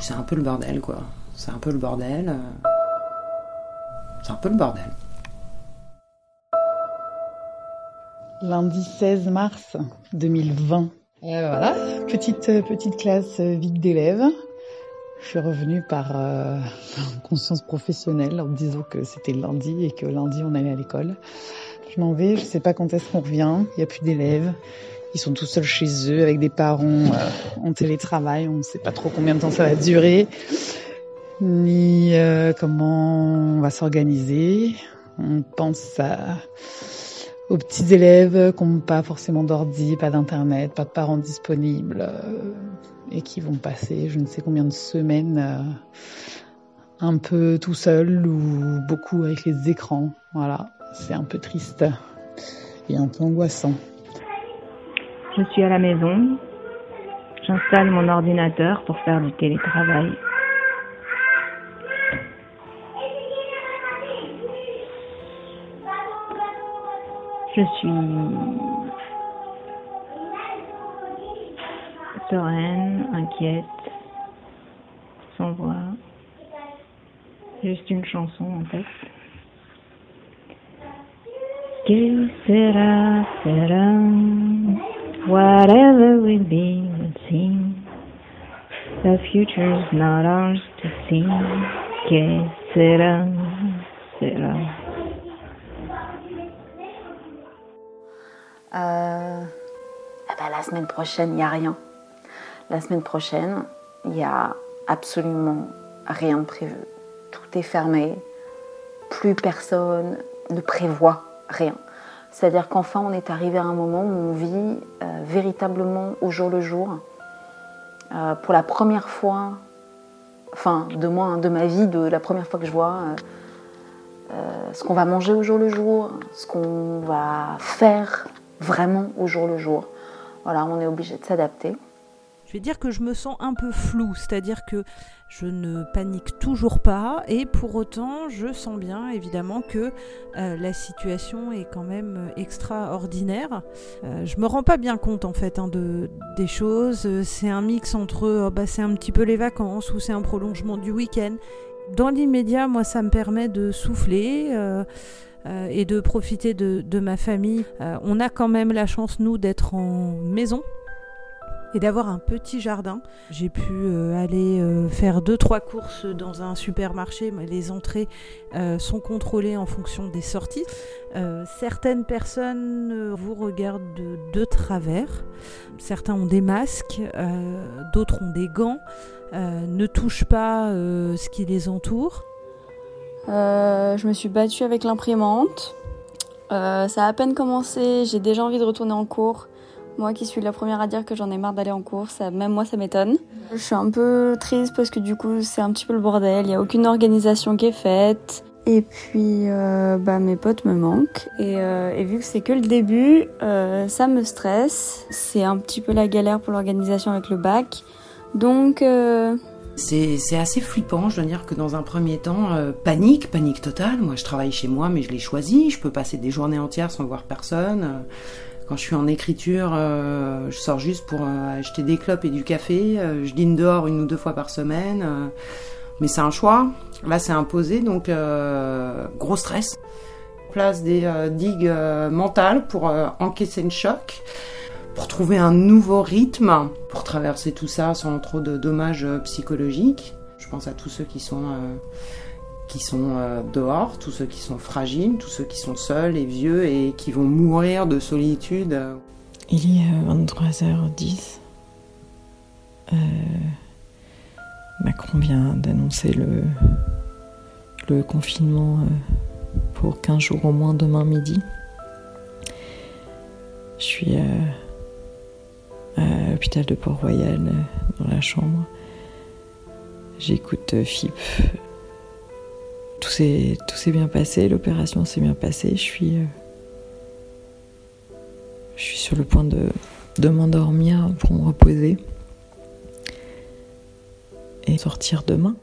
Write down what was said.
c'est un peu le bordel, quoi. C'est un peu le bordel. euh. C'est un peu le bordel. Lundi 16 mars 2020. Et ben voilà, petite, euh, petite classe euh, vide d'élèves. Je suis revenue par euh, conscience professionnelle en me disant que c'était lundi et que lundi on allait à l'école. Je m'en vais, je sais pas quand est-ce qu'on revient, il n'y a plus d'élèves. Ils sont tout seuls chez eux avec des parents euh, en télétravail, on ne sait pas trop combien de temps ça va durer, ni euh, comment on va s'organiser. On pense aux petits élèves qui n'ont pas forcément d'ordi, pas d'internet, pas de parents disponibles euh, et qui vont passer je ne sais combien de semaines un peu tout seuls ou beaucoup avec les écrans. Voilà, c'est un peu triste et un peu angoissant. Je suis à la maison. J'installe mon ordinateur pour faire du télétravail. Je suis sereine, inquiète, sans voix. Juste une chanson en tête. Que sera, sera? Whatever will be, will seem. The future's not ours to see. Que sera, sera. Euh, eh ben, la semaine prochaine, il n'y a rien. La semaine prochaine, il n'y a absolument rien de prévu. Tout est fermé. Plus personne ne prévoit rien. C'est-à-dire qu'enfin, on est arrivé à un moment où on vit euh, véritablement au jour le jour. Euh, pour la première fois, enfin, de moi, hein, de ma vie, de la première fois que je vois euh, ce qu'on va manger au jour le jour, ce qu'on va faire vraiment au jour le jour. Voilà, on est obligé de s'adapter. Je vais dire que je me sens un peu floue, c'est-à-dire que je ne panique toujours pas et pour autant je sens bien évidemment que euh, la situation est quand même euh, extraordinaire. Euh, je me rends pas bien compte en fait hein, de, des choses. Euh, C'est un mix entre bah, c'est un petit peu les vacances ou c'est un prolongement du week-end. Dans l'immédiat, moi ça me permet de souffler. et de profiter de, de ma famille. On a quand même la chance, nous, d'être en maison et d'avoir un petit jardin. J'ai pu euh, aller euh, faire deux trois courses dans un supermarché. mais Les entrées euh, sont contrôlées en fonction des sorties. Certaines personnes vous regardent de, de travers. Certains ont des masques, d'autres ont des gants. ne touchent pas ce qui les entoure. Je me suis battue avec l'imprimante. Ça a à peine commencé, j'ai déjà envie de retourner en cours. Moi qui suis la première à dire que j'en ai marre d'aller en cours, ça, même moi ça m'étonne. Je suis un peu triste parce que du coup c'est un petit peu le bordel, il n'y a aucune organisation qui est faite. Et puis euh, bah, mes potes me manquent. Et, euh, et vu que c'est que le début, euh, ça me stresse. C'est un petit peu la galère pour l'organisation avec le bac. Donc euh, C'est c'est assez flippant, je dois dire que dans un premier temps, euh, panique, panique totale. Moi, je travaille chez moi, mais je l'ai choisi. Je peux passer des journées entières sans voir personne. Quand je suis en écriture, euh, je sors juste pour euh, acheter des clopes et du café. Euh, je dîne dehors une ou deux fois par semaine. mais c'est un choix. Là, c'est imposé, donc gros stress. Place des digues mentales pour encaisser le choc pour trouver un nouveau rythme, pour traverser tout ça sans trop de dommages psychologiques. Je pense à tous ceux qui sont, qui sont euh, dehors, tous ceux qui sont fragiles, tous ceux qui sont seuls et vieux et qui vont mourir de solitude. Il est euh, 23h10. Euh, Macron vient d'annoncer le, le confinement euh, pour 15 jours au moins demain midi. Je suis euh, à l'hôpital de Port-Royal euh, dans la chambre. J'écoute euh, FIP. Tout s'est bien passé, l'opération s'est bien passée. Je suis euh, je suis sur le point de m'endormir pour me reposer et sortir demain.